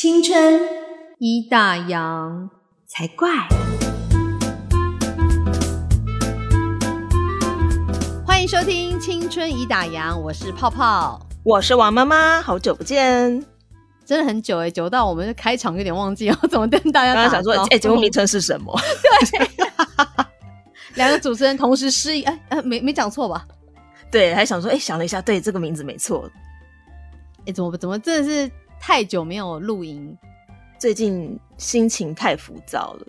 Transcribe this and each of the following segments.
青春一大洋才怪。欢迎收听《青春已打烊》，我是泡泡，我是王妈妈，好久不见，真的很久哎，久到我们开场有点忘记 要怎么跟大家。刚刚想说，哎，节目名称是什么？对，两个主持人同时失忆，哎哎，没没讲错吧？对，还想说，哎，想了一下，对，这个名字没错。哎，怎么怎么真的是太久没有露营，最近心情太浮躁了。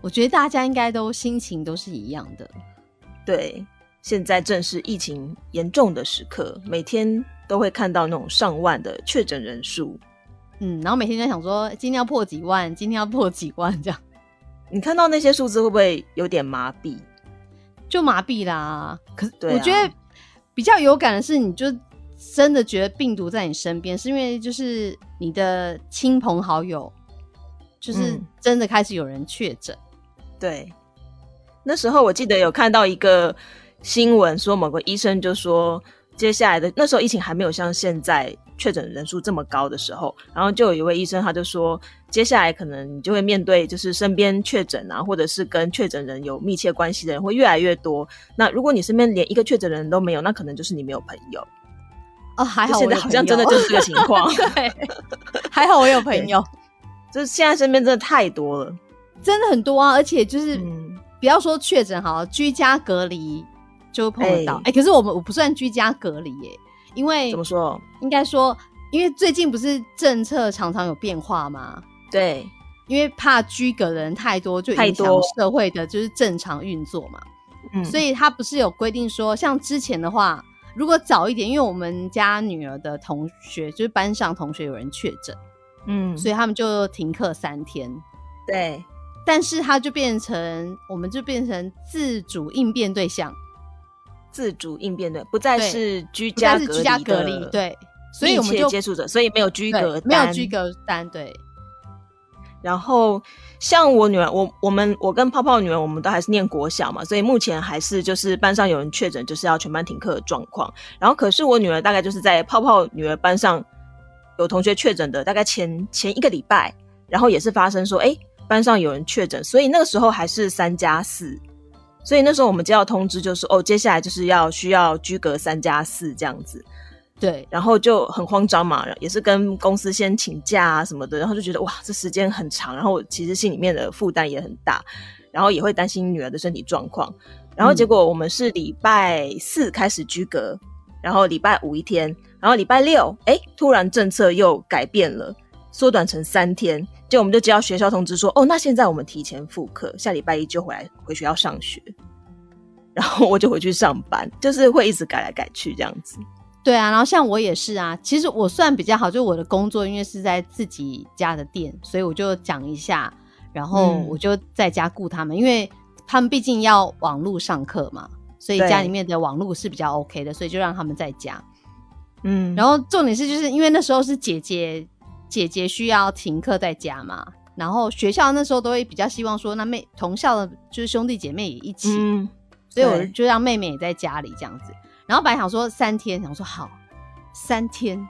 我觉得大家应该都心情都是一样的。对，现在正是疫情严重的时刻，每天都会看到那种上万的确诊人数。嗯，然后每天在想说，今天要破几万，今天要破几万这样。你看到那些数字会不会有点麻痹？就麻痹啦。可是我觉得比较有感的是，你就。真的觉得病毒在你身边，是因为就是你的亲朋好友，就是真的开始有人确诊。对，那时候我记得有看到一个新闻，说某个医生就说，接下来的那时候疫情还没有像现在确诊人数这么高的时候，然后就有一位医生他就说，接下来可能你就会面对就是身边确诊啊，或者是跟确诊人有密切关系的人会越来越多。那如果你身边连一个确诊的人都没有，那可能就是你没有朋友。哦，还好，现在好像真的就是这个情况。对，还好我有朋友，就是现在身边真的太多了，真的很多啊！而且就是不要说确诊好，居家隔离就碰得到。哎，可是我们我不算居家隔离耶，因为怎么说？应该说，因为最近不是政策常常有变化吗？对，因为怕居隔的人太多，就影响社会的就是正常运作嘛。嗯，所以他不是有规定说，像之前的话。如果早一点，因为我们家女儿的同学就是班上同学有人确诊，嗯，所以他们就停课三天。对，但是他就变成，我们就变成自主应变对象，自主应变的，不再是居家居家隔离，对，所以我们就接触者，所以没有居隔，没有居隔单，对。然后像我女儿，我我们我跟泡泡女儿，我们都还是念国小嘛，所以目前还是就是班上有人确诊，就是要全班停课的状况。然后可是我女儿大概就是在泡泡女儿班上有同学确诊的，大概前前一个礼拜，然后也是发生说，哎，班上有人确诊，所以那个时候还是三加四，所以那时候我们接到通知就是，哦，接下来就是要需要居隔三加四这样子。对，然后就很慌张嘛，也是跟公司先请假啊什么的，然后就觉得哇，这时间很长，然后其实心里面的负担也很大，然后也会担心女儿的身体状况，然后结果我们是礼拜四开始居隔，然后礼拜五一天，然后礼拜六，哎，突然政策又改变了，缩短成三天，就我们就接到学校通知说，哦，那现在我们提前复课，下礼拜一就回来回学校上学，然后我就回去上班，就是会一直改来改去这样子。对啊，然后像我也是啊，其实我算比较好，就我的工作因为是在自己家的店，所以我就讲一下，然后我就在家顾他们，因为他们毕竟要网络上课嘛，所以家里面的网络是比较 OK 的，所以就让他们在家。嗯，然后重点是就是因为那时候是姐姐姐姐需要停课在家嘛，然后学校那时候都会比较希望说那妹同校的就是兄弟姐妹也一起，所以我就让妹妹也在家里这样子。然后本来想说三天，想说好三天，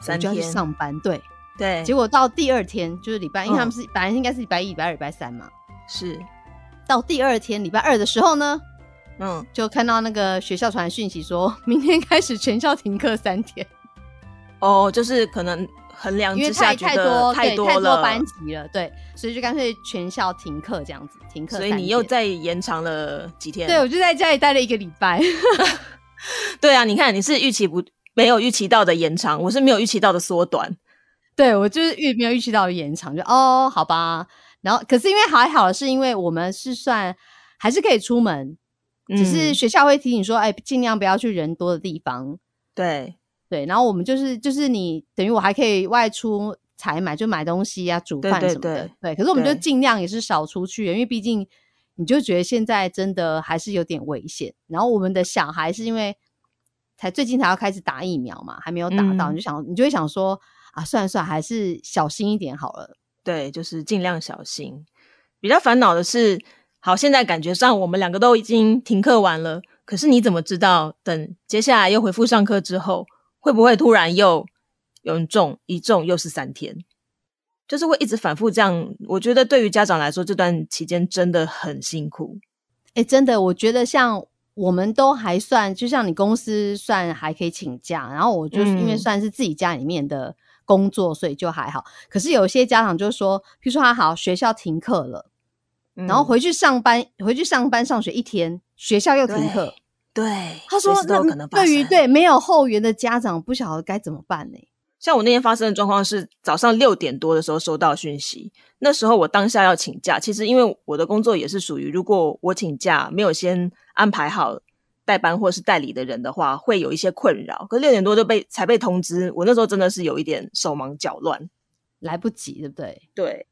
三天去上班，对对。结果到第二天就是礼拜，因为他们是本来应该是礼拜一、礼拜二、礼拜三嘛，是。到第二天礼拜二的时候呢，嗯，就看到那个学校传讯息，说明天开始全校停课三天。哦，就是可能衡量因为太太多太多了班级了，对，所以就干脆全校停课这样子，停课。所以你又再延长了几天？对，我就在家里待了一个礼拜。对啊，你看你是预期不没有预期到的延长，我是没有预期到的缩短。对我就是预没有预期到的延长，就哦好吧。然后可是因为还好是因为我们是算还是可以出门，只是学校会提醒说，哎，尽量不要去人多的地方。对对，然后我们就是就是你等于我还可以外出采买，就买东西啊、煮饭什么的。对，可是我们就尽量也是少出去，因为毕竟。你就觉得现在真的还是有点危险，然后我们的小孩是因为才最近才要开始打疫苗嘛，还没有打到，你就想你就会想说啊，算了算了，还是小心一点好了。对，就是尽量小心。比较烦恼的是，好，现在感觉上我们两个都已经停课完了，可是你怎么知道等接下来又恢复上课之后，会不会突然又有人中，一中又是三天，就是会一直反复这样。我觉得对于家长来说，这段期间真的很辛苦。哎，真的，我觉得像我们都还算，就像你公司算还可以请假，然后我就是因为算是自己家里面的工作，所以就还好。可是有些家长就说，譬如说他好学校停课了，然后回去上班，回去上班上学一天，学校又停课。对，他说那对于对没有后援的家长，不晓得该怎么办呢？像我那天发生的状况是，早上六点多的时候收到讯息，那时候我当下要请假。其实因为我的工作也是属于，如果我请假没有先安排好代班或是代理的人的话，会有一些困扰。可六点多就被才被通知，我那时候真的是有一点手忙脚乱，来不及，对不对？对。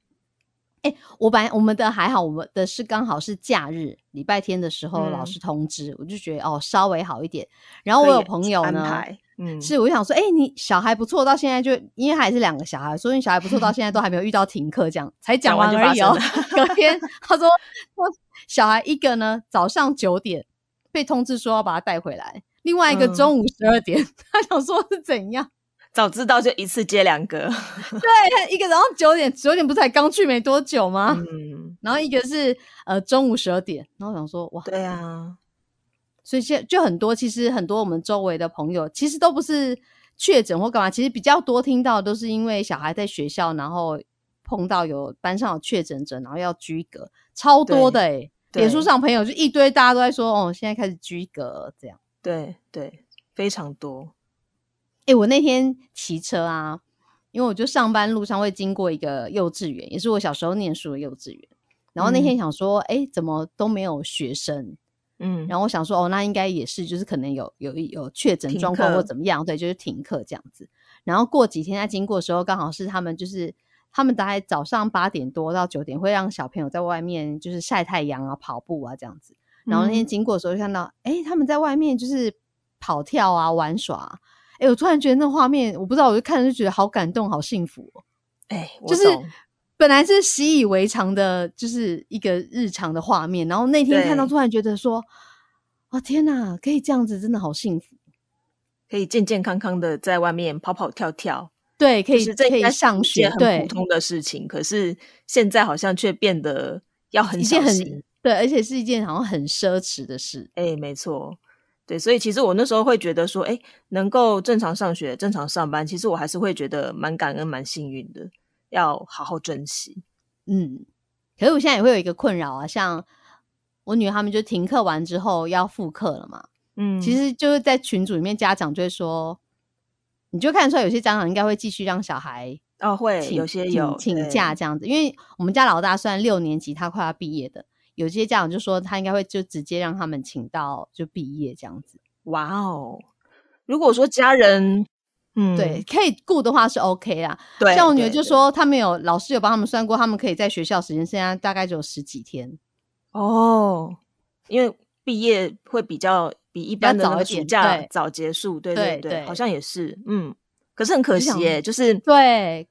哎，我本来我们的还好，我们的是刚好是假日，礼拜天的时候老师通知，我就觉得哦稍微好一点。然后我有朋友呢，嗯，是我想说，哎，你小孩不错，到现在就因为还是两个小孩，所以你小孩不错，到现在都还没有遇到停课这样，才讲完而已哦。隔天他说，说小孩一个呢早上九点被通知说要把他带回来，另外一个中午十二点，他想说是怎样。早知道就一次接两个，对，一个早上九点，九点不才刚去没多久吗？嗯，然后一个是呃中午十二点，然后想说哇，对啊，所以现就很多，其实很多我们周围的朋友其实都不是确诊或干嘛，其实比较多听到都是因为小孩在学校，然后碰到有班上有确诊者，然后要居隔，超多的哎，脸书上朋友就一堆，大家都在说哦，现在开始居隔这样，对对，非常多。哎，我那天骑车啊，因为我就上班路上会经过一个幼稚园，也是我小时候念书的幼稚园。然后那天想说，哎，怎么都没有学生？嗯，然后我想说，哦，那应该也是，就是可能有有有确诊状况或怎么样，对，就是停课这样子。然后过几天在经过的时候，刚好是他们就是他们大概早上八点多到九点会让小朋友在外面就是晒太阳啊、跑步啊这样子。然后那天经过的时候就看到，哎，他们在外面就是跑跳啊、玩耍。哎，我突然觉得那画面，我不知道，我就看着就觉得好感动，好幸福哦。哎，就是本来是习以为常的，就是一个日常的画面，然后那天看到，突然觉得说，哦天哪，可以这样子，真的好幸福，可以健健康康的在外面跑跑跳跳。对，可以可以上学，很普通的事情，可是现在好像却变得要很小心，对，而且是一件好像很奢侈的事。哎，没错。对，所以其实我那时候会觉得说，哎，能够正常上学、正常上班，其实我还是会觉得蛮感恩、蛮幸运的，要好好珍惜。嗯，可是我现在也会有一个困扰啊，像我女儿他们就停课完之后要复课了嘛，嗯，其实就是在群组里面，家长就会说，你就看出来，有些家长应该会继续让小孩哦，会有些有请假这样子，因为我们家老大算六年级，他快要毕业的。有些家长就说，他应该会就直接让他们请到就毕业这样子。哇哦！如果说家人，嗯，对，可以雇的话是 OK 啦。对，像我女儿就说，他们有老师有帮他们算过，他们可以在学校时间剩下大概只有十几天。哦，因为毕业会比较比一般的暑假早结束，对对对，好像也是，嗯。可是很可惜耶，就是对。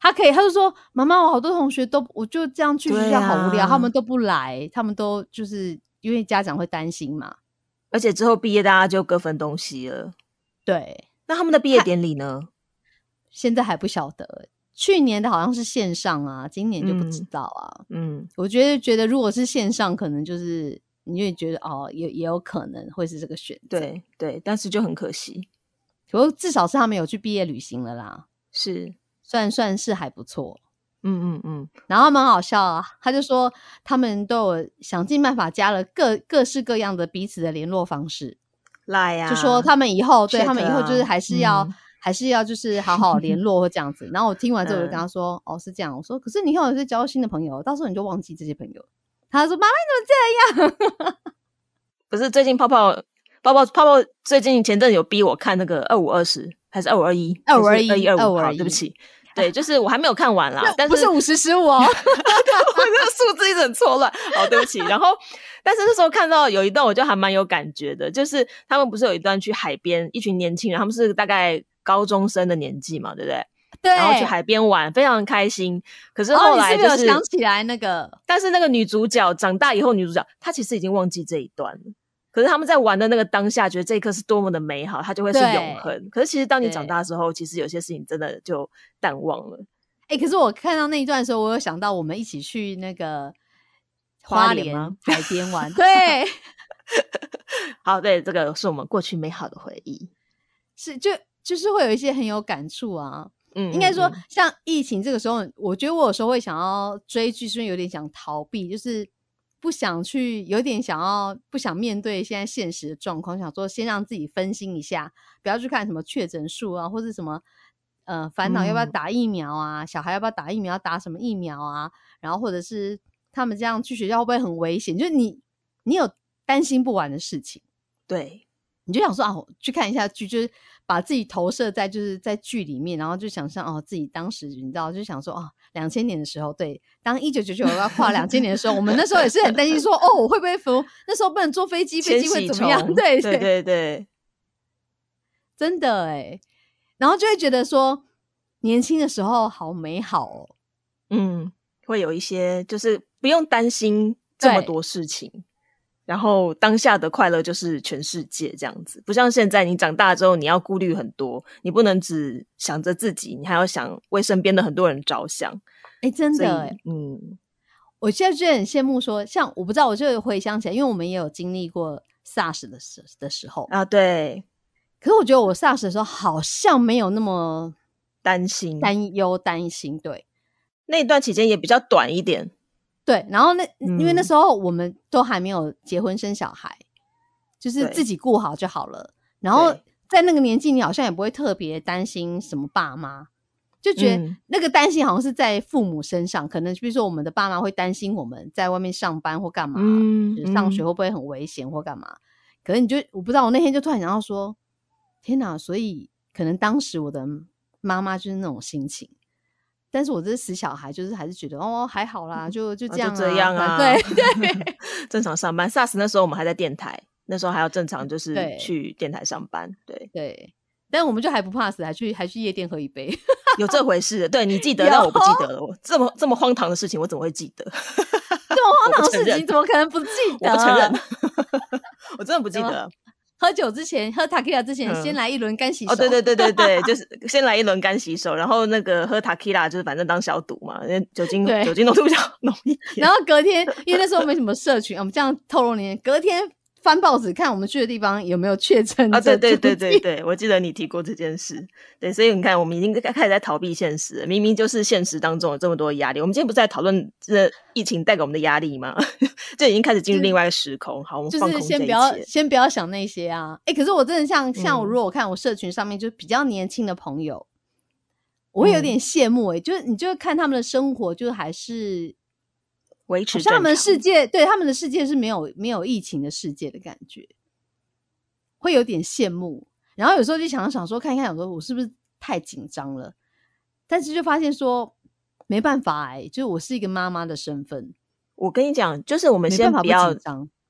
他可以，他就说：“妈妈，我好多同学都，我就这样去学校好无聊，他们都不来，他们都就是因为家长会担心嘛。而且之后毕业，大家就各分东西了。对，那他们的毕业典礼呢？现在还不晓得。去年的好像是线上啊，今年就不知道啊。嗯，我觉得觉得如果是线上，可能就是你会觉得哦，也也有可能会是这个选择。对对，但是就很可惜。不过至少是他们有去毕业旅行了啦。是。算算是还不错，嗯嗯嗯，然后蛮好笑啊，他就说他们都有想尽办法加了各各式各样的彼此的联络方式来呀，就说他们以后对他们以后就是还是要还是要就是好好联络或这样子。然后我听完之后我就跟他说，哦是这样，我说可是你看我是交新的朋友，到时候你就忘记这些朋友。他说妈妈你怎么这样？不是最近泡泡泡泡泡泡最近前阵有逼我看那个二五二十。还是二五二一，二五二一，二五二一。对不起，对，就是我还没有看完啦。但是不是五十十五哦，我这个数字一直很错乱。好，对不起。然后，但是那时候看到有一段，我就还蛮有感觉的，就是他们不是有一段去海边，一群年轻人，他们是大概高中生的年纪嘛，对不对？对。然后去海边玩，非常开心。可是后来就是想起来那个，但是那个女主角长大以后，女主角她其实已经忘记这一段了。可是他们在玩的那个当下，觉得这一刻是多么的美好，它就会是永恒。可是其实当你长大之后，其实有些事情真的就淡忘了。哎，可是我看到那一段的时候，我有想到我们一起去那个花莲海边玩。对，好，对，这个是我们过去美好的回忆。是，就就是会有一些很有感触啊。嗯，应该说，像疫情这个时候，我觉得我有时候会想要追剧，是因为有点想逃避，就是。不想去，有点想要不想面对现在现实的状况，想说先让自己分心一下，不要去看什么确诊数啊，或者什么呃烦恼要不要打疫苗啊，小孩要不要打疫苗，打什么疫苗啊，然后或者是他们这样去学校会不会很危险？就是你你有担心不完的事情，对，你就想说啊，去看一下剧，就是。把自己投射在就是在剧里面，然后就想象哦，自己当时你知道，就想说哦，两千年的时候，对，当一九九九要跨两千年的时候，我们那时候也是很担心，说哦，我会不会服？那时候不能坐飞机，飞机会怎么样？对对对对，真的哎，然后就会觉得说，年轻的时候好美好哦，嗯，会有一些就是不用担心这么多事情。然后当下的快乐就是全世界这样子，不像现在你长大之后，你要顾虑很多，你不能只想着自己，你还要想为身边的很多人着想。哎，真的，嗯，我现在就很羡慕，说像我不知道，我就回想起来，因为我们也有经历过 SARS 的时的时候啊，对。可是我觉得我 SARS 的时候好像没有那么担心、担忧、担心。对，那一段期间也比较短一点。对，然后那因为那时候我们都还没有结婚生小孩，就是自己顾好就好了。然后在那个年纪，你好像也不会特别担心什么爸妈，就觉得那个担心好像是在父母身上。可能比如说我们的爸妈会担心我们在外面上班或干嘛，上学会不会很危险或干嘛。可能你就我不知道，我那天就突然想到说，天哪！所以可能当时我的妈妈就是那种心情。但是我这死小孩，就是还是觉得哦还好啦，就就这样这样啊，对对，正常上班。SARS 那时候我们还在电台，那时候还要正常就是去电台上班，对对。但我们就还不怕死，还去还去夜店喝一杯，有这回事？对你记 得，但我不记得了。我这么这么荒唐的事情，我怎么会记得？这么荒唐的事情，怎么可能不记得？我不承认，我真的不记得。喝酒之前，喝塔 q u i a 之前，先来一轮干洗手。哦，对对对对对，就是先来一轮干洗手，然后那个喝塔 q u i a 就是反正当消毒嘛，因为酒精酒精浓度比较浓一点。然后隔天，因为那时候没什么社群，我们这样透露年，隔天。翻报纸看我们去的地方有没有确诊啊？对对对对对，我记得你提过这件事。对，所以你看，我们已经开始在逃避现实，明明就是现实当中有这么多压力。我们今天不是在讨论这疫情带给我们的压力吗？就已经开始进入另外一个时空。好，我们就是先不要先不要想那些啊。哎，可是我真的像像我，如果我看我社群上面就比较年轻的朋友，我会有点羡慕。哎，就是你就看他们的生活，就还是。维持他们世界，对他们的世界是没有没有疫情的世界的感觉，会有点羡慕。然后有时候就想想说，看一看，有时候我是不是太紧张了？但是就发现说没办法哎，就是我是一个妈妈的身份。我跟你讲，就是我们先不要，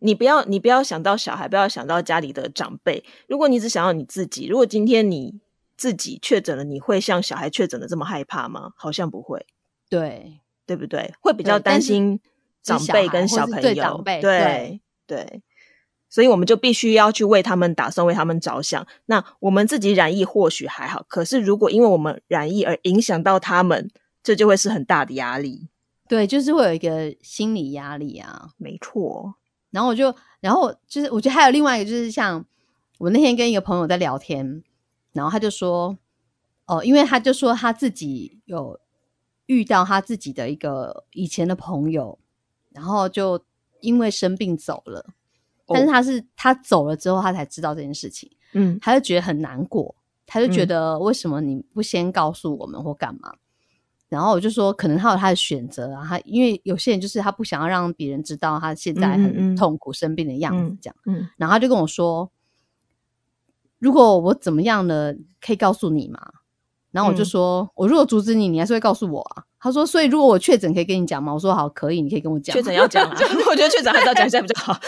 你不要你不要想到小孩，不要想到家里的长辈。如果你只想到你自己，如果今天你自己确诊了，你会像小孩确诊的这么害怕吗？好像不会。对。对不对？会比较担心长辈跟小朋友，对对，所以我们就必须要去为他们打算，为他们着想。那我们自己染疫或许还好，可是如果因为我们染疫而影响到他们，这就会是很大的压力。对，就是会有一个心理压力啊，没错。然后我就，然后就是，我觉得还有另外一个，就是像我那天跟一个朋友在聊天，然后他就说，哦，因为他就说他自己有。遇到他自己的一个以前的朋友，然后就因为生病走了，但是他是他走了之后，他才知道这件事情，嗯，他就觉得很难过，他就觉得为什么你不先告诉我们或干嘛？然后我就说，可能他有他的选择啊，他因为有些人就是他不想要让别人知道他现在很痛苦生病的样子，这样，嗯，然后他就跟我说，如果我怎么样呢，可以告诉你吗？然后我就说，我如果阻止你，你还是会告诉我啊。他说，所以如果我确诊，可以跟你讲吗？我说好，可以，你可以跟我讲。确诊要讲啊，我觉得确诊还是要讲一下比较好。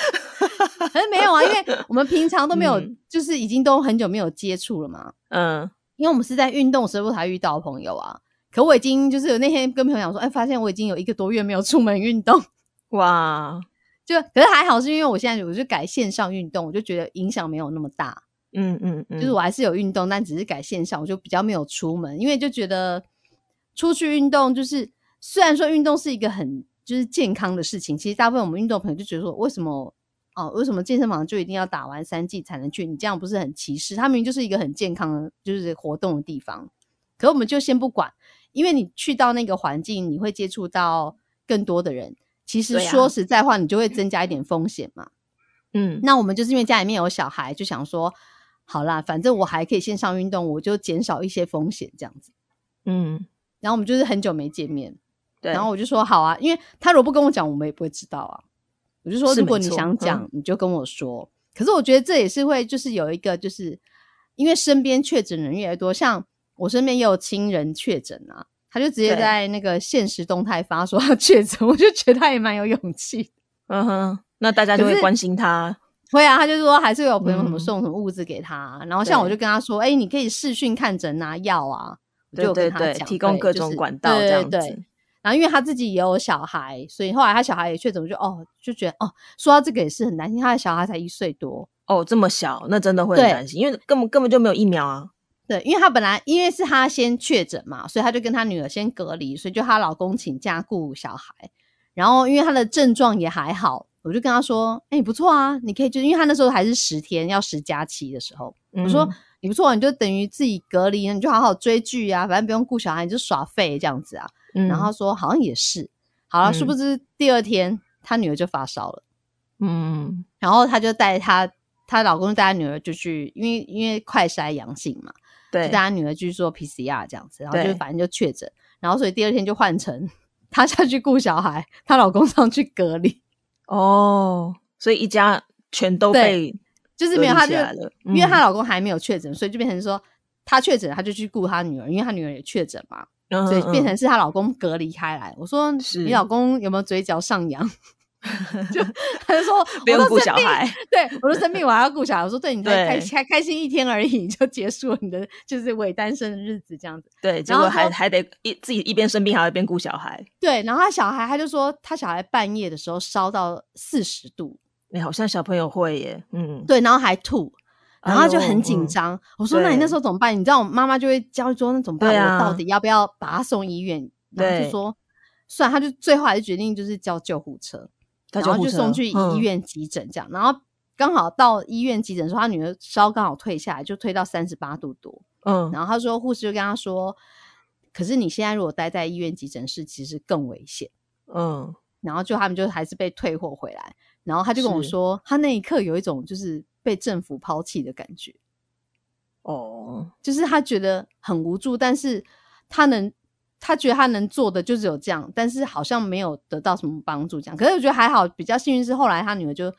可是没有啊，因为我们平常都没有，就是已经都很久没有接触了嘛。嗯，因为我们是在运动时候才遇到的朋友啊。可我已经就是有那天跟朋友讲说，哎，发现我已经有一个多月没有出门运动。哇，就可是还好，是因为我现在我就改线上运动，我就觉得影响没有那么大。嗯嗯嗯，就是我还是有运动，但只是改线上，我就比较没有出门，因为就觉得出去运动就是虽然说运动是一个很就是健康的事情，其实大部分我们运动朋友就觉得说，为什么哦，为什么健身房就一定要打完三剂才能去？你这样不是很歧视？他明明就是一个很健康的，就是活动的地方。可我们就先不管，因为你去到那个环境，你会接触到更多的人。其实说实在话，你就会增加一点风险嘛。嗯，那我们就是因为家里面有小孩，就想说。好啦，反正我还可以线上运动，我就减少一些风险这样子。嗯，然后我们就是很久没见面，对，然后我就说好啊，因为他如果不跟我讲，我们也不会知道啊。我就说如果你想讲，你就跟我说。可是我觉得这也是会，就是有一个，就是因为身边确诊人越来越多，像我身边也有亲人确诊啊，他就直接在那个现实动态发说他确诊，我就觉得他也蛮有勇气。嗯哼，那大家就会关心他。会啊，他就说还是有朋友什么送什么物资给他，然后像我就跟他说，哎，你可以视讯看诊拿药啊，就跟他讲提供各种管道这样子。然后因为他自己也有小孩，所以后来他小孩也确诊，我就哦就觉得哦，说到这个也是很担心，他的小孩才一岁多哦，这么小，那真的会很担心，因为根本根本就没有疫苗啊。对，因为他本来因为是他先确诊嘛，所以他就跟他女儿先隔离，所以就她老公请假顾小孩，然后因为他的症状也还好。我就跟他说：“哎，不错啊，你可以就因为他那时候还是十天要十加七的时候，我说你不错，啊你就等于自己隔离，你就好好追剧啊，反正不用顾小孩，你就耍废这样子啊。”然后说好像也是，好了，殊不知第二天他女儿就发烧了，嗯，然后他就带他他老公带他女儿就去，因为因为快筛阳性嘛，对，带他女儿去做 PCR 这样子，然后就反正就确诊，然后所以第二天就换成 他下去顾小孩，她老公上去隔离。哦，所以一家全都被就是没有，她就因为她老公还没有确诊，所以就变成说她确诊，她就去顾她女儿，因为她女儿也确诊嘛，所以变成是她老公隔离开来。我说你老公有没有嘴角上扬？就他就说 不用顾小孩，对我说生病我还要顾小孩。我说对你开开开心一天而已，就结束了你的就是伪单身的日子这样子。对，结果还还得一自己一边生病还要一边顾小孩。对，然后他小孩他就说他小孩半夜的时候烧到四十度，哎，好像小朋友会耶，嗯，对，然后还吐，然后就很紧张。我说那你那时候怎么办？你知道我妈妈就会焦虑说那怎么办？我到底要不要把他送医院？然后就说算，他就最后还是决定就是叫救护车。然后就送去医院急诊，这样，然后刚好到医院急诊的时候，他女儿烧刚好退下来，就退到三十八度多。嗯，然后他说护士就跟他说：“可是你现在如果待在医院急诊室，其实更危险。”嗯，然后就他们就还是被退货回来。然后他就跟我说，他那一刻有一种就是被政府抛弃的感觉。哦，就是他觉得很无助，但是他能。他觉得他能做的就只有这样，但是好像没有得到什么帮助。这样，可是我觉得还好，比较幸运是后来他女儿就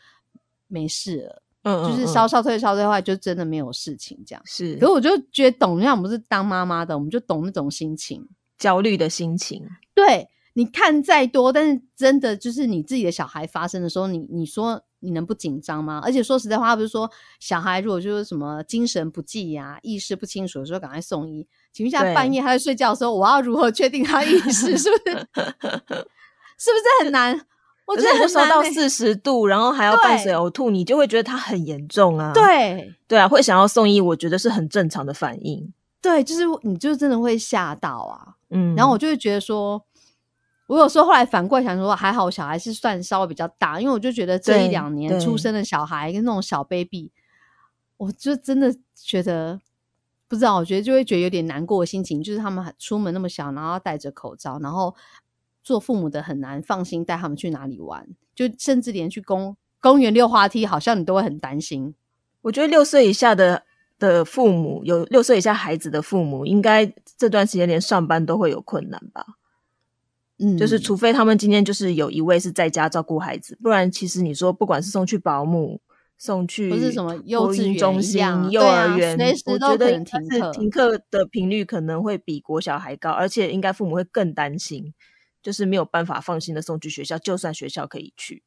没事了，嗯，就是烧烧退烧退话，就真的没有事情。这样是，可是我就觉得懂，因为我们是当妈妈的，我们就懂那种心情，焦虑的心情。对，你看再多，但是真的就是你自己的小孩发生的时候，你你说你能不紧张吗？而且说实在话，不是说小孩如果就是什么精神不济呀、意识不清楚的时候，赶快送医。请问一下，半夜他在睡觉的时候，我要如何确定他意识？是不是？是不是很难？我觉得烧到四十度，然后还要伴随呕吐，你就会觉得他很严重啊。对对啊，会想要送医，我觉得是很正常的反应。对，就是你就真的会吓到啊。嗯，然后我就会觉得说，我有时候后来反过来想说，还好小孩是算稍微比较大，因为我就觉得这一两年出生的小孩跟那种小 baby，我就真的觉得。不知道，我觉得就会觉得有点难过的心情，就是他们出门那么小，然后戴着口罩，然后做父母的很难放心带他们去哪里玩，就甚至连去公公园溜滑梯，好像你都会很担心。我觉得六岁以下的的父母，有六岁以下孩子的父母，应该这段时间连上班都会有困难吧？嗯，就是除非他们今天就是有一位是在家照顾孩子，不然其实你说不管是送去保姆。送去不是什么幼稚园中心、幼儿园，我觉得是停课的频率可能会比国小还高，而且应该父母会更担心，就是没有办法放心的送去学校，就算学校可以去，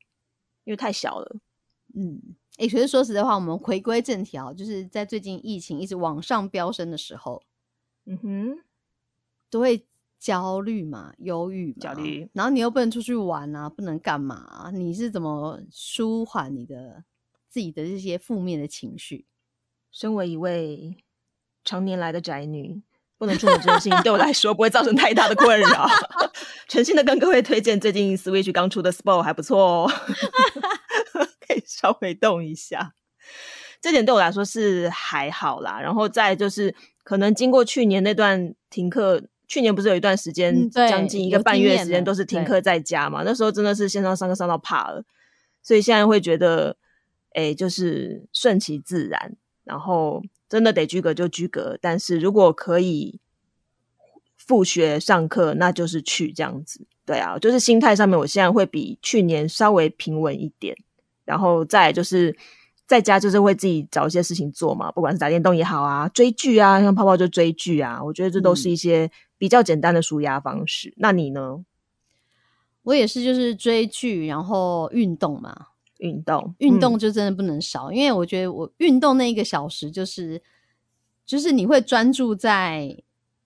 因为太小了。嗯，哎，可是说实在话，我们回归正题啊，就是在最近疫情一直往上飙升的时候，嗯哼，都会焦虑嘛，忧郁嘛，焦虑，然后你又不能出去玩啊，不能干嘛、啊？你是怎么舒缓你的自己的这些负面的情绪？身为一位常年来的宅女，不能出门这件事情对我来说不会造成太大的困扰。诚心的跟各位推荐，最近 Switch 刚出的 Sport 还不错哦，可以稍微动一下。这点对我来说是还好啦。然后再就是，可能经过去年那段停课，去年不是有一段时间，嗯将近一个半月时间都是停对课在家嘛，那时候真的是线上上课上到怕了，所以现在会觉得，哎，就是顺其自然，然后真的得居格就居格，但是如果可以复学上课，那就是去这样子。对啊，就是心态上面，我现在会比去年稍微平稳一点，然后再就是在家就是会自己找一些事情做嘛，不管是打电动也好啊，追剧啊，像泡泡就追剧啊，我觉得这都是一些比较简单的舒压方式。那你呢？我也是，就是追剧，然后运动嘛，运动，运动嗯。就真的不能少，因为我觉得我运动那一个小时，就是就是你会专注在，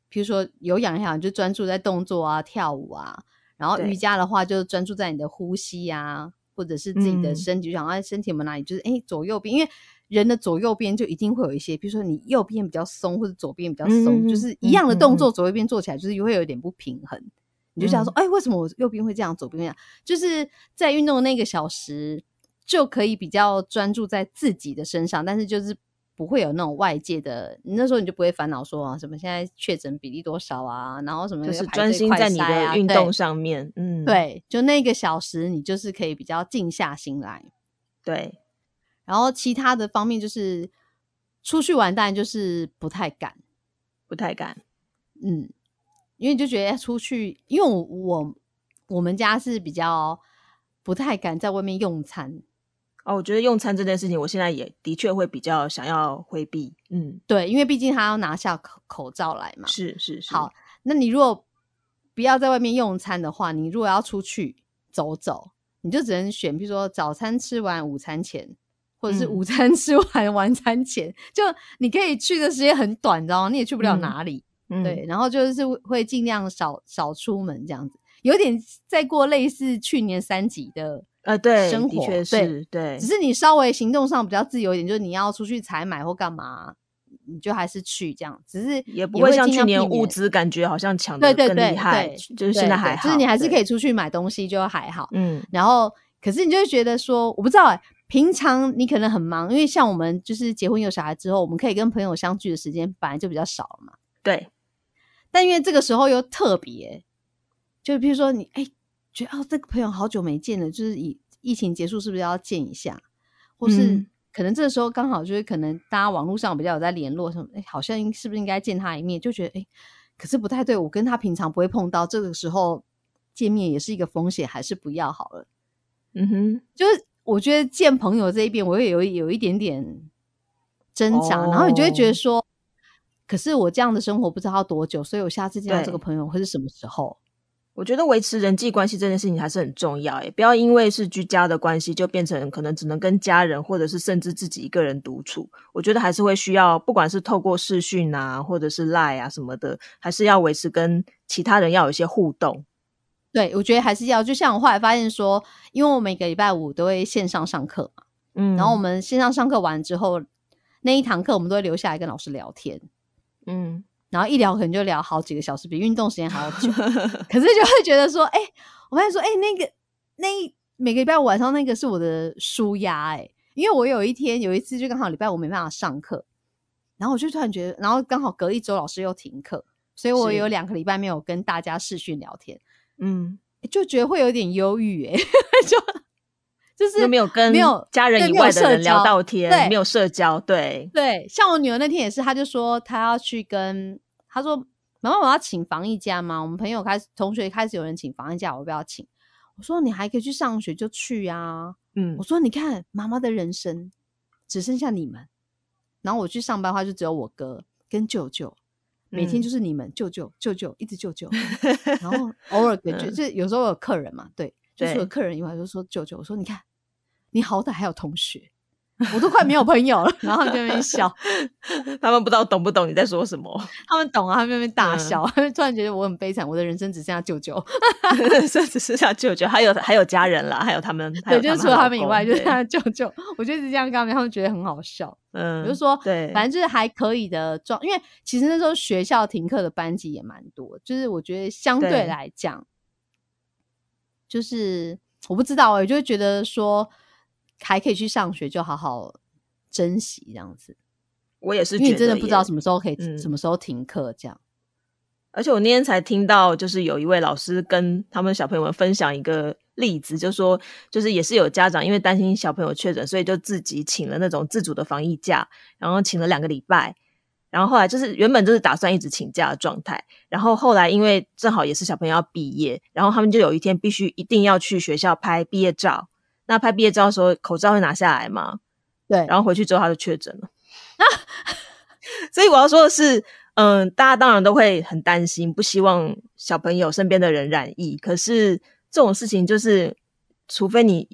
比如说有氧也好，你就专注在动作啊、跳舞啊，然后瑜伽的话，就专注在你的呼吸啊，或者是自己的嗯。身体，就想哎身体有没有哪里就是哎左右边，因为人的左右边就一定会有一些，比如说你右边比较松，或者左边比较松，嗯就是一样的动嗯作，左右边做起来就是会有一点不平衡。你就想说，哎、为什么我右边会这样，左边会这样？就是在运动的那个小时，就可以比较专注在自己的身上，但是就是不会有那种外界的，你那时候你就不会烦恼说啊，什么现在确诊比例多少啊，然后什么就是专心在你的运动上面，嗯，对，就那个小时，你就是可以比较静下心来。对，然后其他的方面就是出去玩，当然就是不太敢，不太敢，嗯，因为就觉得出去，因为我我我们家是比较不太敢在外面用餐，哦，我觉得用餐这件事情，我现在也的确会比较想要回避，嗯，对，因为毕竟他要拿下口口罩来嘛。是是是，好，那你如果不要在外面用餐的话，你如果要出去走走，你就只能选，比如说早餐吃完午餐前，或者是嗯午餐 吃完晚餐前，就你可以去的时间很短，你知道吗？你也去不了嗯哪里。嗯对，，然后就是会尽量少少出门这样子，有点在过类似去年三级的呃，对，生活是，对只，是你稍微行动上比较自由一点，就是你要出去采买或干嘛，你就还是去这样，只是也不会像尽去年物资感觉好像抢的更厉害，对就是现在还好，就是你还是可以，出去买东西就还好。嗯，然后，可是你就会觉得说，我不知道哎、平常你可能很忙，因为像我们就是结婚有小孩之后，我们可以跟朋友相聚的时间本来就比较少了嘛。对，但因为这个时候又特别，就比如说你哎、觉得哦这个朋友好久没见了，就是以疫情结束是不是要见一下，或是嗯。可能这个时候刚好就是可能大家网络上比较有在联络什么，哎、好像应是不是应该见他一面，就觉得哎、可是不太对，我跟他平常不会碰到，这个时候见面也是一个风险，还是不要好了。嗯哼，就是我觉得见朋友这一边，我也有有一点点挣扎，然后你就会觉哦。得说，可是我这样的生活不知道要多久，所以我下次见到这个朋友会是什么时候？我觉得维持人际关系这件事情还是很重要，诶，不要因为是居家的关系就变成可能只能跟家人，或者是甚至自己一个人独处。我觉得还是会需要，不管是透过视讯啊，或者是 Line 啊什么的，还是要维持跟其他人要有一些互动。对我觉得还是要，就像我后来发现说，因为我每个礼拜五都会线上上课嘛，嗯，然后我们线上上课完之后，那一堂课我们都会留下来跟老师聊天，嗯，然后一聊可能就聊好几个小时，比运动时间还要久。可是就会觉得说，哎、我发现说，哎、那个那一每个礼拜五晚上那个是我的舒压，哎，因为我有一天有一次就刚好礼拜五没办法上课，然后我就突然觉得，然后刚好隔一周老师又停课，所以我有两个礼拜没有跟大家视讯聊天，嗯，就觉得会有点忧郁，哎，就就是又没有跟没有家人以外的人聊到天，对没有社交，对，对，像我女儿那天也是，她就说她要去跟她说妈妈我要请防疫假吗？我们朋友开始同学开始有人请防疫假，我不要请？我说你还可以去上学就去啊。嗯我，说你看妈妈的人生只剩下你们，然后我去上班的话就只有我哥跟舅舅，每天嗯就是你们舅舅舅舅一直舅舅，然后偶尔跟就嗯就有时候有客人嘛，对，就是有客人以外就说舅舅，我说你看你好歹还有同学。我都快没有朋友了。然后就在那边笑，他们不知道懂不懂你在说什么。他们懂啊，他们在那边大笑，他 们突然觉得我很悲惨，我的人生只剩下舅舅，只剩下舅舅，还有还有家人啦，还有他们，对，就是除了他们以外，就是他舅舅。我就是这样跟他们，他们觉得很好笑。嗯，比如说，对，反正就是还可以的状，因为其实那时候学校停课的班级也蛮多，就是我觉得相对来讲，就是我不知道，我就会觉得说还可以去上学，就好好珍惜这样子。我也是，因为真的不知道什么时候可以，嗯什么时候停课这样。而且我那天才听到，就是有一位老师跟他们小朋友们分享一个例子，就说，就是也是有家长因为担心小朋友确诊，所以就自己请了那种自主的防疫假，然后请了两个礼拜，然后后来就是原本就是打算一直请假的状态，然后后来因为正好也是小朋友要毕业，然后他们就有一天必须一定要去学校拍毕业照，那拍毕业照的时候口罩会拿下来嘛，对，然后回去之后他就确诊了，所以我要说的是。嗯，大家当然都会很担心，不希望小朋友身边的人染疫。可是这种事情就是，除非你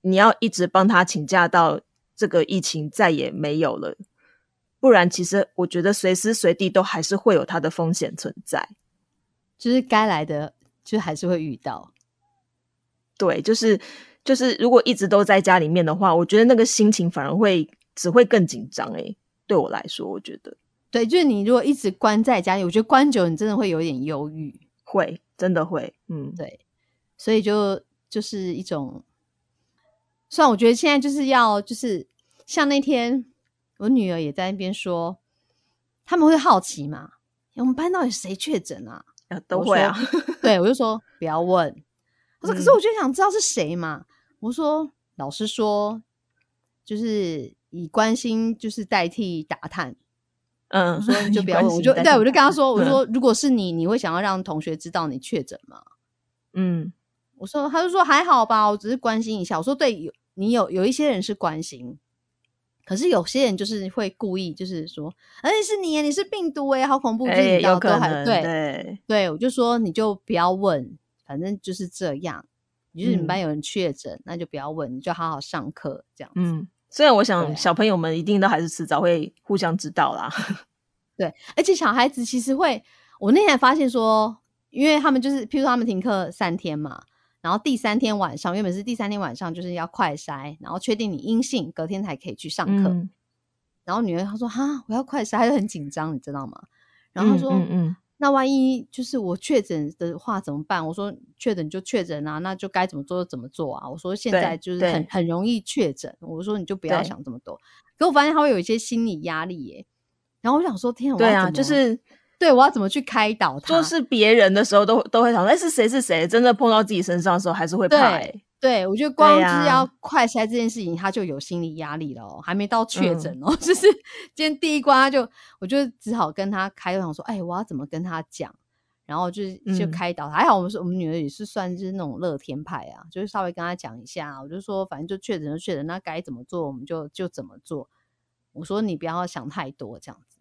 你要一直帮他请假到这个疫情再也没有了，不然其实我觉得随时随地都还是会有它的风险存在。就是该来的就还是会遇到。对，就是就是，如果一直都在家里面的话，我觉得那个心情反而会只会更紧张。诶，对我来说，我觉得。对，就是你如果一直关在家里，我觉得关久你真的会有点忧郁，会真的会，嗯，对，所以就就是一种，虽然我觉得现在就是要就是像那天我女儿也在那边说，他们会好奇嘛，我们班到底谁确诊啊？啊，都会啊，对我就说不要问，他说可是我就想知道是谁嘛，我说老师说就是以关心就是代替打探。嗯，说你就不要问，我就对我就跟他说，我说如果是你，你会想要让同学知道你确诊吗？嗯，我说他就说还好吧，我只是关心一下。我说对，有你有有一些人是关心，可是有些人就是会故意就是说，而且是你，你是病毒哎，好恐怖，就是你有可能对对对，我就说你就不要问，反正就是这样。就是你们班有人确诊，那就不要问，你就好好上课这样。嗯。虽然我想啊小朋友们一定都还是迟早会互相知道啦，对，而且小孩子其实会，我那天发现说，因为他们就是，譬如说他们停课三天嘛，然后第三天晚上，原本是第三天晚上就是要快筛，然后确定你阴性，隔天才可以去上课。嗯、然后女儿她说：“哈，我要快筛，她就很紧张，你知道吗？”然后她说：“嗯嗯那万一就是我确诊的话怎么办？我说确诊就确诊啊，那就该怎么做就怎么做啊。我说现在就是很很容易确诊，我说你就不要想这么多。可我发现他会有一些心理压力耶。然后我想说，天啊，对啊，就是对我要怎么去开导他？就是别人的时候都都会想，哎，是谁是谁？真的碰到自己身上的时候，还是会怕。对，我觉得光就是要快筛这件事情，他就有心理压力了哦，还没到确诊哦，就是今天第一关，他就我就只好跟他开，我想说，哎，我要怎么跟他讲？然后就是就开导他，还好我们是我们女儿也是算是那种乐天派啊，就是稍微跟他讲一下，我就说反正就确诊就确诊，那该怎么做我们就就怎么做。我说你不要想太多这样子，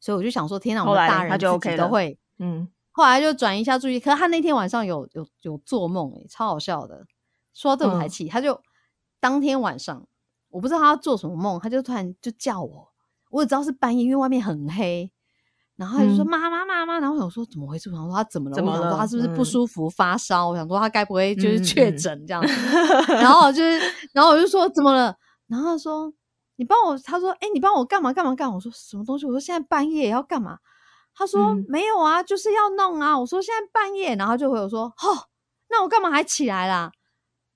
所以我就想说，天哪，我们大人就自己都会，嗯。后来就转移一下注意，可是他那天晚上有有有做梦诶、欸，超好笑的。说到这我才气，他就当天晚上，我不知道他要做什么梦，他就突然就叫我，我也知道是半夜，因为外面很黑。然后他就说：“妈妈，妈妈。”然后我想说：“怎么回事？”我想说他怎么了？怎么了？他是不是不舒服、发烧？我想说他该不会就是确诊这样子？然后就是，然后我就说：“怎么了？”然后他说：“你帮我。”他说：“哎，你帮我干嘛？干嘛干？”我说：“什么东西？”我说：“现在半夜要干嘛？”他说、嗯、没有啊，就是要弄啊。我说现在半夜，然后就回我说，哦，那我干嘛还起来啦？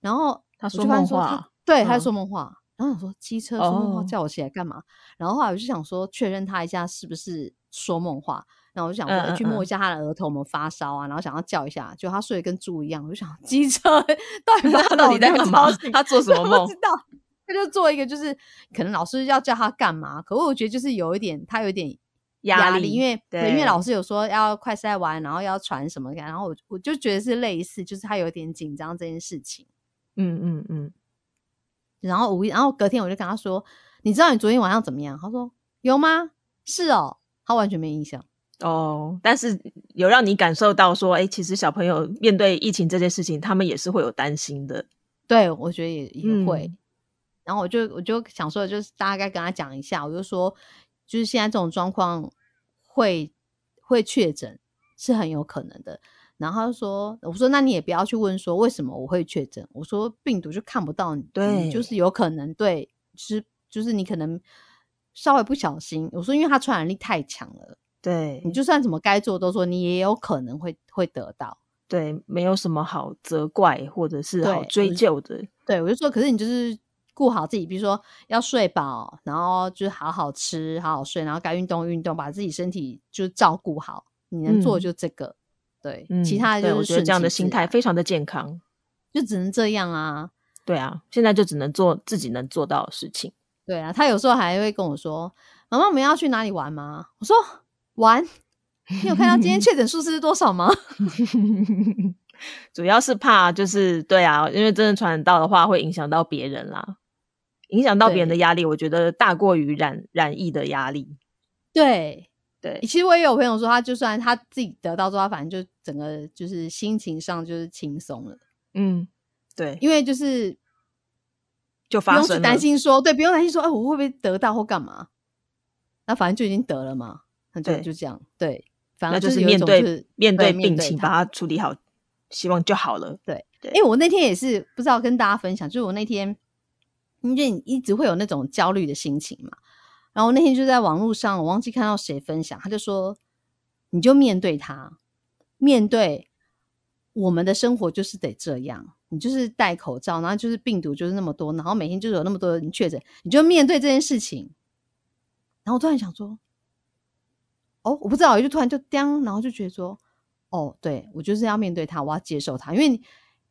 然后他说梦话，对，他说梦话。然后想说机车说梦话哦叫我起来干嘛？然后后来我就想说确认他一下是不是说梦话。然后我就想说、去摸一下他的额头有没有发烧啊，然后想要叫一下，就他睡得跟猪一样。我就想机车 到底他到底在干嘛？他做什么 梦？不知道。他就做一个，就是可能老师要叫他干嘛？可我觉得就是有一点，他有一点。压力，因为对，因为老师有说要快赛完，然后要传什么，然后我我就觉得是类似，就是他有点紧张这件事情。嗯嗯嗯。然后五一，然后隔天我就跟他说：“你知道你昨天晚上怎么样？”他说：“有吗？”是哦，他完全没印象。哦，但是有让你感受到说，哎，其实小朋友面对疫情这件事情，他们也是会有担心的。对，我觉得也也会。嗯然后我就我就想说，就是大概跟他讲一下，我就说，就是现在这种状况会会确诊是很有可能的。然后他说，我说那你也不要去问说为什么我会确诊，我说病毒就看不到你，对，就是有可能对，是就是你可能稍微不小心。我说因为它传染力太强了，对你就算怎么该做都说，你也有可能会会得到。对，没有什么好责怪或者是好追究的。对，我就说，可是你就是顾好自己，比如说要睡饱，然后就是好好吃，好好睡，然后该运动运动，把自己身体就照顾好。你能做就这个，对，其他的就是我觉得这样的心态非常的健康，就只能这样啊。对啊，现在就只能做自己能做到的事情。对啊，他有时候还会跟我说：“妈妈，我们要去哪里玩吗？”我说：“玩。”你有看到今天 确诊数字是多少吗？主要是怕就是对啊，因为真的传染到的话，会影响到别人啦，影响到别人的压力，我觉得大过于染染疫的压力。对对，其实我也有朋友说，他就算他自己得到之后，他反正就整个就是心情上就是轻松了。嗯，对，因为就是就不用去担心说，对，不用担心说，哎，我会不会得到或干嘛？那反正就已经得了嘛，那就就这样，对。反正就是面对面对病情，把它处理好，希望就好了。对，因为我那天也是不知道跟大家分享，就是我那天因为你一直会有那种焦虑的心情嘛，然后那天就在网络上，我忘记看到谁分享，他就说你就面对他，面对我们的生活就是得这样，你就是戴口罩，然后就是病毒就是那么多，然后每天就是有那么多人确诊，你就面对这件事情。然后我突然想说。哦，我不知道，我就突然就叮，然后就觉得说，哦，对我就是要面对他，我要接受他，因为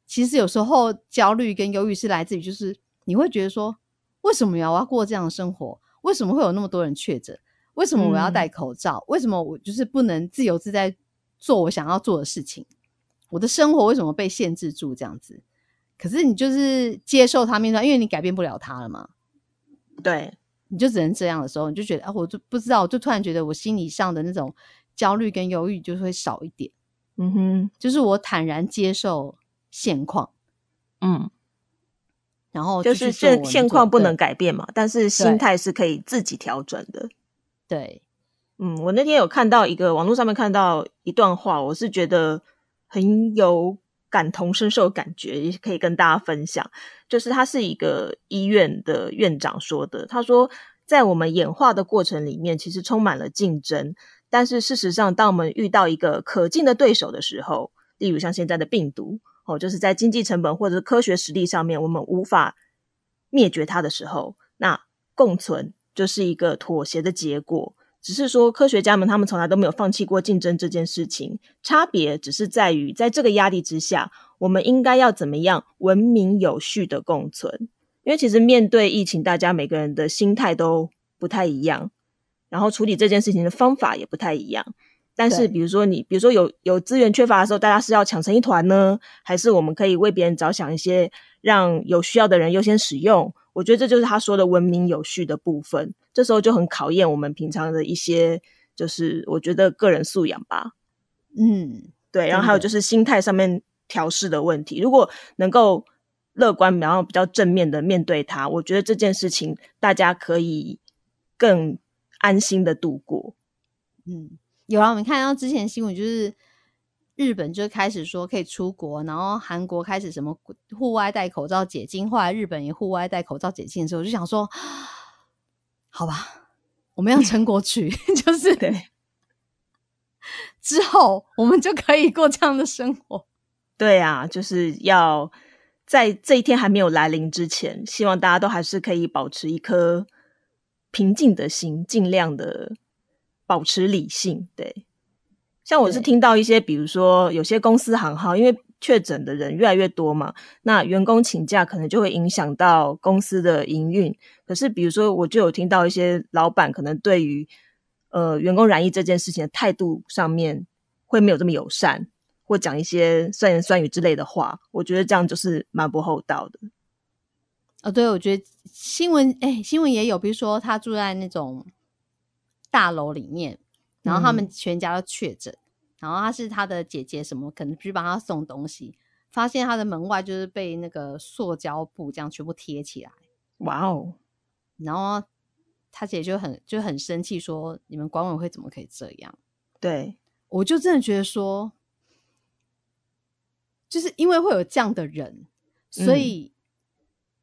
其实有时候焦虑跟忧郁是来自于，就是你会觉得说，为什么要我要过这样的生活？为什么会有那么多人确诊？为什么我要戴口罩？为什么我就是不能自由自在做我想要做的事情？我的生活为什么被限制住这样子？可是你就是接受他面对，因为你改变不了他了嘛。对。你就只能这样的时候，你就觉得啊，我就不知道，我就突然觉得我心理上的那种焦虑跟忧郁就会少一点。嗯哼，就是我坦然接受现况。嗯，然后就是现现况不能改变嘛，但是心态是可以自己调整的。对，嗯，我那天有看到一个网络上面看到一段话，我是觉得很有感同身受感觉，也可以跟大家分享。就是他是一个医院的院长说的。他说，在我们演化的过程里面，其实充满了竞争。但是事实上，当我们遇到一个可敬的对手的时候，例如像现在的病毒，哦，就是在经济成本或者是科学实力上面，我们无法灭绝它的时候，那共存就是一个妥协的结果。只是说，科学家们他们从来都没有放弃过竞争这件事情。差别只是在于，在这个压力之下，我们应该要怎么样文明有序的共存？因为其实面对疫情，大家每个人的心态都不太一样，然后处理这件事情的方法也不太一样。但是，比如说你，比如说有有资源缺乏的时候，大家是要抢成一团呢，还是我们可以为别人着想一些，让有需要的人优先使用？我觉得这就是他说的文明有序的部分。这时候就很考验我们平常的一些，就是我觉得个人素养吧。嗯，对。然后还有就是心态上面调试的问题。如果能够乐观，然后比较正面的面对它，我觉得这件事情大家可以更安心的度过。嗯，有啊，我们看到之前新闻就是。日本就开始说可以出国，然后韩国开始什么户外戴口罩解禁，后来日本也户外戴口罩解禁的时候，我就想说，好吧，我们要撑过去，就是对，之后我们就可以过这样的生活。对啊，就是要在这一天还没有来临之前，希望大家都还是可以保持一颗平静的心，尽量的保持理性。对。像我是听到一些，比如说有些公司行号，因为确诊的人越来越多嘛，那员工请假可能就会影响到公司的营运。可是，比如说我就有听到一些老板可能对于呃员工染疫这件事情的态度上面会没有这么友善，或讲一些酸言酸语之类的话。我觉得这样就是蛮不厚道的。哦，对，我觉得新闻哎，新闻也有，比如说他住在那种大楼里面，然后他们全家都确诊。然后他是他的姐姐，什么可能去帮他送东西，发现他的门外就是被那个塑胶布这样全部贴起来，哇哦！然后他姐就很就很生气，说你们管委会怎么可以这样？对，我就真的觉得说，就是因为会有这样的人，所以、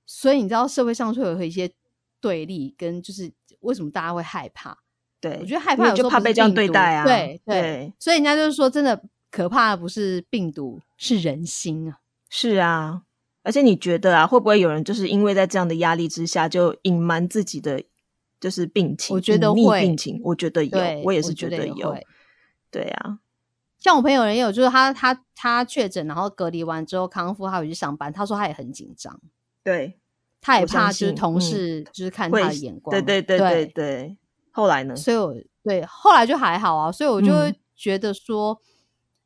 所以你知道社会上会有一些对立，跟就是为什么大家会害怕？对，我觉得害怕有时候怕被这样对待啊。对对，对，所以人家就是说，真的可怕的不是病毒，是人心啊。是啊。而且你觉得啊，会不会有人就是因为在这样的压力之下，就隐瞒自己的就是病情？我觉得会病情，我觉得有，，我也是觉觉得有。对啊，像我朋友人也有，就是他他他确诊，然后隔离完之后康复，他回去上班，他说他也很紧张，对，他也怕就是同事就是看他的眼光，对对对对对对。后来呢？所以我对后来就还好啊，所以我就嗯会觉得说，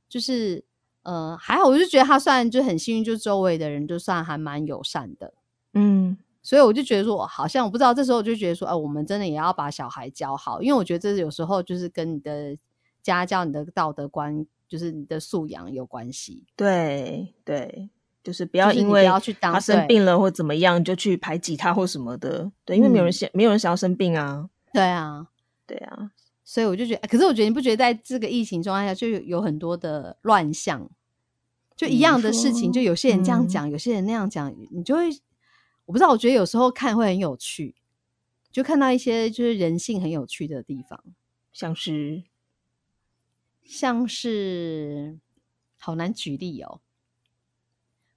就是呃还好，我就觉得他算就很幸运，就周围的人就算还蛮友善的，嗯，所以我就觉得说，好像我不知道，这时候我就觉得说，哎、我们真的也要把小孩教好，因为我觉得这有时候就是跟你的家教、你的道德观，就是你的素养有关系。对对，就是不要因为要去当他生病了或怎么样就去排挤他或什么的。对，因为没有人嗯想，没有人想要生病啊。对啊，对啊，所以我就觉得，可是我觉得你不觉得在这个疫情状态下，就有有很多的乱象，就一比样的事情，就有些人这样嗯。讲，有些人那样讲，你就会，我不知道，我觉得有时候看会很有趣，就看到一些就是人性很有趣的地方，像是？像是好难举例哦。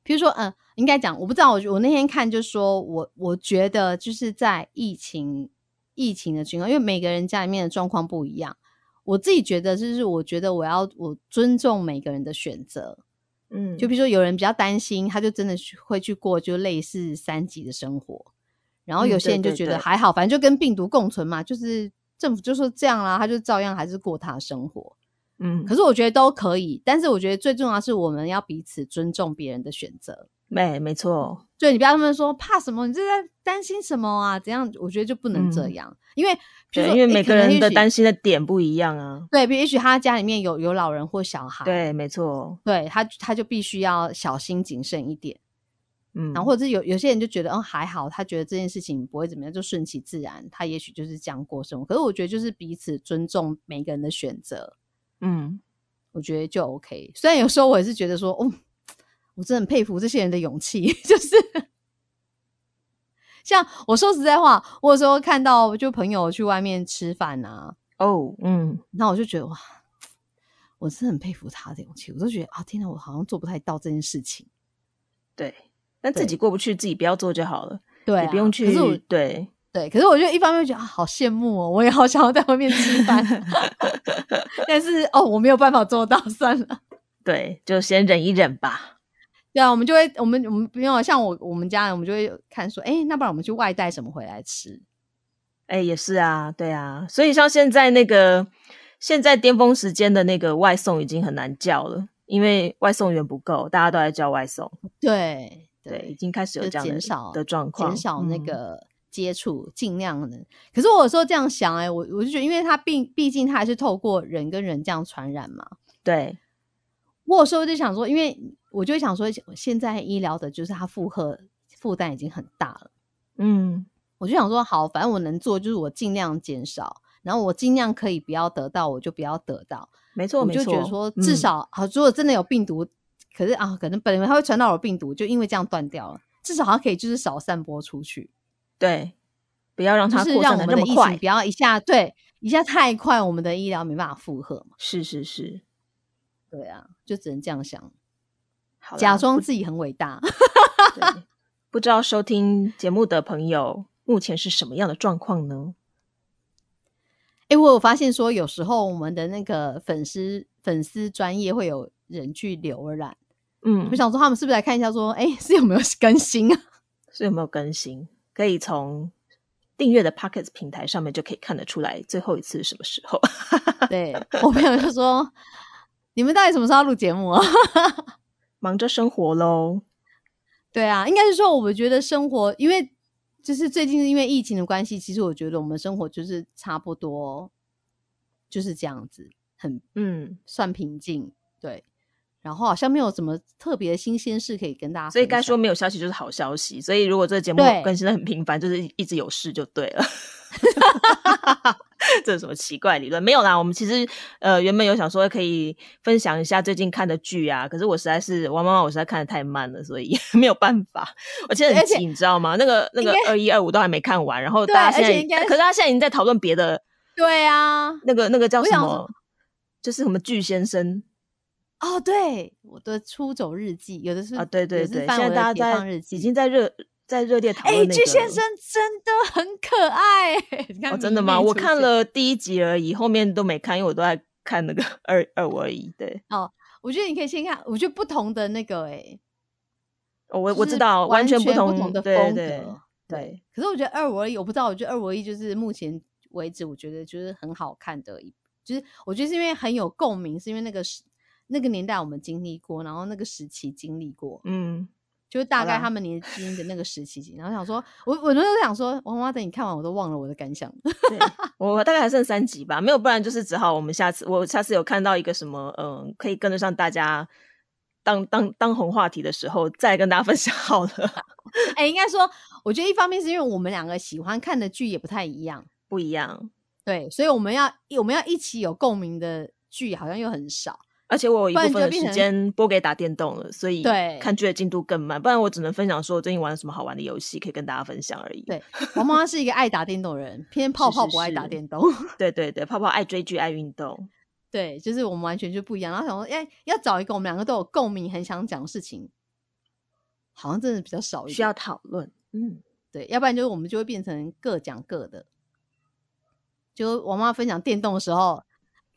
比如说，嗯、应该讲，我不知道，我我那天看就说我我觉得就是在疫情疫情的情况，因为每个人家里面的状况不一样，我自己觉得就是我觉得我要我尊重每个人的选择，嗯，就比如说有人比较担心，他就真的去会去过就类似三级的生活，然后嗯有些人就觉得对对对还好，反正就跟病毒共存嘛，就是政府就说这样啦，他就照样还是过他的生活。嗯，可是我觉得都可以，但是我觉得最重要是我们要彼此尊重别人的选择。没没错，所以你不要他们说怕什么，你这在担心什么啊？怎样？我觉得就不能这嗯样，因为比如，说，因为每个人的担心的点不一样啊。对，比如也许他家里面有有老人或小孩，对，没错，对他他就必须要小心谨慎一点。嗯，然后或者是有有些人就觉得，嗯，还好，他觉得这件事情不会怎么样，就顺其自然，他也许就是这样过生活。可是我觉得就是彼此尊重每个人的选择，嗯，我觉得就 OK。虽然有时候我也是觉得说，哦，我真的很佩服这些人的勇气，就是像我说实在话，我有时候看到就朋友去外面吃饭啊，哦，嗯，那我就觉得哇，我是很佩服他的勇气，我都觉得啊，天哪，我好像做不太到这件事情。对，但自己过不去，自己不要做就好了，对、啊，也不用去可是我对，对，可是我就一方面觉得啊，好羡慕哦，我也好想要在外面吃饭，但是哦，我没有办法做到，算了。对，就先忍一忍吧。对啊，我们就会，我们我们不用像我我们家人，我们就会看说，哎，那不然我们去外带什么回来吃？哎，也是啊，对啊，所以像现在那个现在巅峰时间的那个外送已经很难叫了，因为外送员不够，大家都在叫外送。对对，已经开始有就这样的减少的状况，减少那嗯个接触，尽量的。可是我有时候这样想、哎，我我就觉得，因为它毕毕竟它还是透过人跟人这样传染嘛。对，我有时候就想说，因为我就会想说，现在医疗的就是它负荷负担已经很大了。嗯，我就想说，好，反正我能做就是我尽量减少，然后我尽量可以不要得到，我就不要得到。没错，我就没错，觉得说，至嗯少好、如果真的有病毒，可是啊，可能本来它会传到我病毒，就因为这样断掉了，至少它可以就是少散播出去，对，不要让就是它扩散的那么快不。要一下对一下太快，我们的医疗没办法负荷嘛。是是是，对啊，就只能这样想，好假装自己很伟大。对不知道收听节目的朋友目前是什么样的状况呢？哎、我有发现说，有时候我们的那个粉丝粉丝专业会有人去浏览，嗯我，想说他们是不是来看一下说，哎、是有没有更新啊？是有没有更新？可以从订阅的 Pocket 平台上面就可以看得出来最后一次是什么时候。对我朋友就说，你们到底什么时候要录节目啊？忙着生活喽。对啊，应该是说，我们觉得生活，因为就是最近因为疫情的关系，其实我觉得我们生活就是差不多就是这样子，很嗯，算平静。对，然后好像没有什么特别的新鲜事可以跟大家，所以该说没有消息就是好消息。所以如果这个节目更新的很频繁，就是一直有事就对了。这是什么奇怪理论？没有啦，我们其实呃原本有想说可以分享一下最近看的剧啊，可是我实在是王妈妈，我实在看的太慢了，所以 没有办法。我现在很急，你知道吗？那个那个二一二五都还没看完，然后大家现在，可是大家现在已经在讨论别的。对啊，那个那个叫什么？就是什么巨先生？哦，对，我的出走日记，有的是啊，对对对，现在大家在已经在热。在热烈讨论那个，巨先生真的很可爱。哦，真的吗？我看了第一集而已，后面都没看，因为我都在看那个 二二五而已。对，哦，我觉得你可以先看，我觉得不同的那个，哎，我我知道，完全不同的风格。对，可是我觉得二五而已，我不知道，我觉得二五而已就是目前为止，我觉得就是很好看的，一，就是我觉得是因为很有共鸣，是因为那个时那个年代我们经历过，然后那个时期经历过，嗯。就是大概他们年轻的那个时期，然后想说，我我那时候想说，王妈等你看完我都忘了我的感想。我大概还剩三集吧，没有，不然就是只好我们下次我下次有看到一个什么，嗯，可以跟得上大家当当当红话题的时候，再跟大家分享好了。哎，应该说，我觉得一方面是因为我们两个喜欢看的剧也不太一样，不一样，对，所以我们要我们要一起有共鸣的剧，好像又很少。而且我有一部分的时间拨给打电动了，所以看剧的进度更慢。不然我只能分享说我最近玩了什么好玩的游戏，可以跟大家分享而已。对，王妈妈是一个爱打电动人，偏泡泡不爱打电动。对对对，泡泡爱追剧爱运动。对，就是我们完全就不一样。然后想说，哎，要找一个我们两个都有共鸣、很想讲的事情，好像真的比较少，需要讨论。嗯，对，要不然就是我们就会变成各讲各的。就我妈分享电动的时候。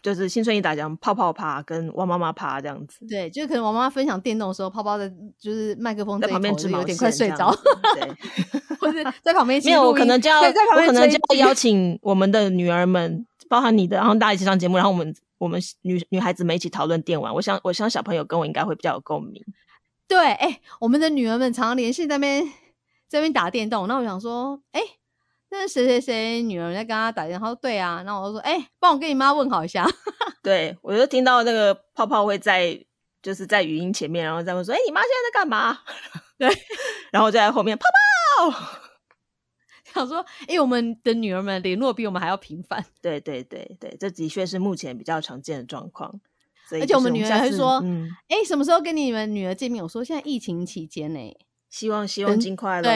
就是新春一打讲泡泡趴跟王妈妈趴这样子，对，就是可能王妈妈分享电动的时候，泡泡的就是麦克风在旁边有点快睡着，对，或者在旁边没有，我可能就要我可能就要邀请我们的女儿们，包含你的，然后大家一起上节目，然后我们我们女女孩子们一起讨论电玩。我想我想小朋友跟我应该会比较有共鸣。对，哎，我们的女儿们常常联系在那边在那边打电动，那我想说，哎。那谁谁谁女儿在跟他打电话，说对啊，那我就说，哎，帮我跟你妈问好一下。对我就听到那个泡泡会在，就是在语音前面，然后再问说，哎，你妈现在在干嘛？对，然后就在后面泡泡，想说，哎，我们的女儿们联络比我们还要频繁。对对对对，这的确是目前比较常见的状况。而且我们女儿还说，哎，什么时候跟你们女儿见面？我说现在疫情期间呢，希望希望尽快喽。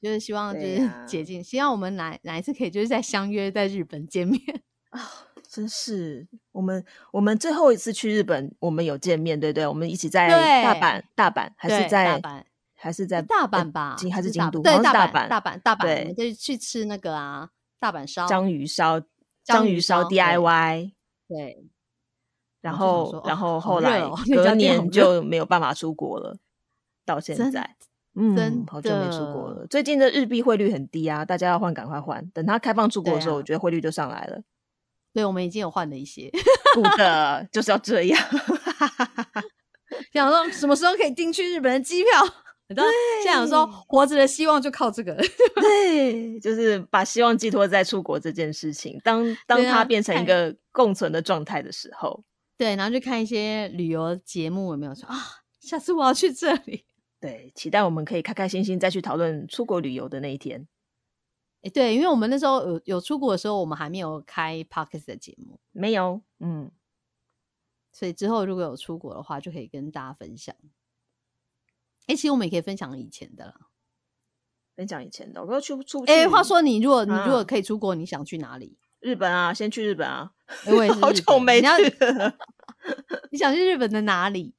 就是希望就是 解禁，希望我们哪哪一次可以就是在相约在日本见面 啊！真是我们我们最后一次去日本，我们有见面，对对，我们一起在大阪，大阪还是在大阪还是在大阪吧？京还是京都？对，大阪大阪大阪，就去吃那个啊大阪烧章鱼烧章鱼烧 DIY 对，然后然后后来隔年就没有办法出国了，到现在。嗯，好久没出国了。最近的日币汇率很低啊，大家要换赶快换。等它开放出国的时候，我觉得汇率就上来了。对，我们已经有换了一些。不的，就是要这样。想说什么时候可以订去日本的机票？对，现在想说活着的希望就靠这个。对，就是把希望寄托在出国这件事情。当当它变成一个共存的状态的时候，对，然后就看一些旅游节目，有没有说啊？下次我要去这里。对，期待我们可以开开心心再去讨论出国旅游的那一天。哎，对，因为我们那时候有有出国的时候，我们还没有开 podcast 的节目，没有，嗯，所以之后如果有出国的话，就可以跟大家分享。哎，其实我们也可以分享以前的了，分享以前的。我说去不出，哎，话说你如果你如果可以出国，你想去哪里？日本啊，先去日本啊，因为 好久没去。你想去日本的哪里？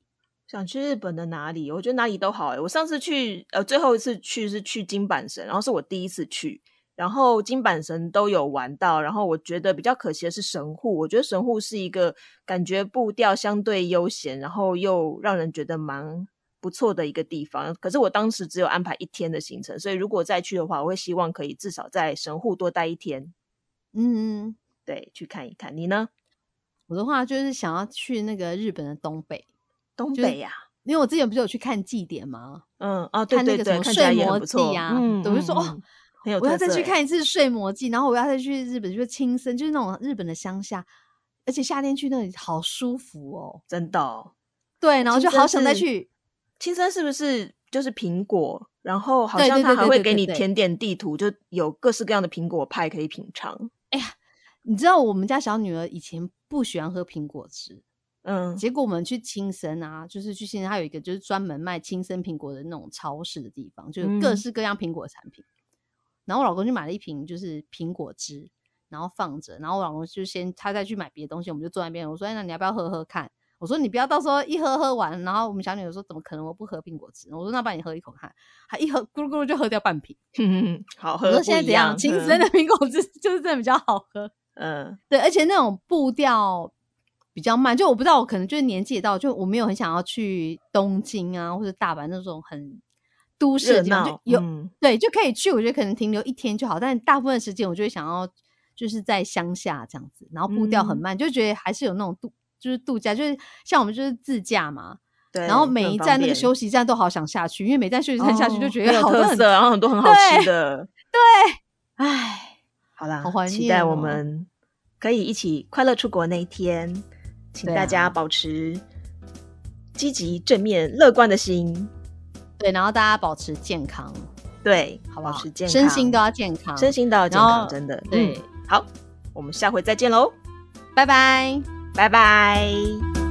想去日本的哪里？我觉得哪里都好哎。我上次去，呃，最后一次去是去金板神，然后是我第一次去，然后金板神都有玩到。然后我觉得比较可惜的是神户，我觉得神户是一个感觉步调相对悠闲，然后又让人觉得蛮不错的一个地方。可是我当时只有安排一天的行程，所以如果再去的话，我会希望可以至少在神户多待一天。嗯，对，去看一看。你呢？我的话就是想要去那个日本的东北。东北呀，因为我之前不是有去看祭典吗？嗯，哦，对对对，看睡魔记啊，我就说哦，我要再去看一次睡魔记，然后我要再去日本，就是亲身，就是那种日本的乡下，而且夏天去那里好舒服哦，真的。对，然后就好想再去。青森是不是就是苹果？然后好像他还会给你甜点地图，就有各式各样的苹果派可以品尝。哎呀你知道我们家小女儿以前不喜欢喝苹果汁，嗯，结果我们去青森啊，就是去青森，它有一个就是专门卖青森苹果的那种超市的地方，就是各嗯式各样苹果的产品。然后我老公就买了一瓶就是苹果汁，然后放着，然后我老公就先他再去买别的东西，我们就坐在那边。我说：“哎那你要不要喝喝看？”我说：“你不要到时候一喝喝完。”然后我们小女儿说：“怎么可能？我不喝苹果汁。”我说：“那帮你喝一口看。”她一喝咕噜咕噜就喝掉半瓶。嗯好喝。说：“现在怎样？青森的嗯苹果汁 就是真的比较好喝。”嗯对，而且那种步调比较慢，就我不知道，我可能就是年纪也到，就我没有很想要去东京啊或者大阪那种很都市热的地方，就有、嗯。对就可以去，我觉得可能停留一天就好，但大部分时间我就会想要就是在乡下这样子，然后步调很嗯。慢，就觉得还是有那种度就是度假，就是像我们就是自驾嘛，对，然后每一站那个休息站都好想下去，因为每站休息站下去就哦觉得好特色，然后很多很好吃的。对，唉，好啦，好怀期待我们可以一起快乐出国那一天，请大家啊保持积极、正面、乐观的心。对，然后大家保持健康，对，好不好保持？健康，身心都要健康，身心都要健康，真的。对嗯，好，我们下回再见喽，拜拜。拜拜。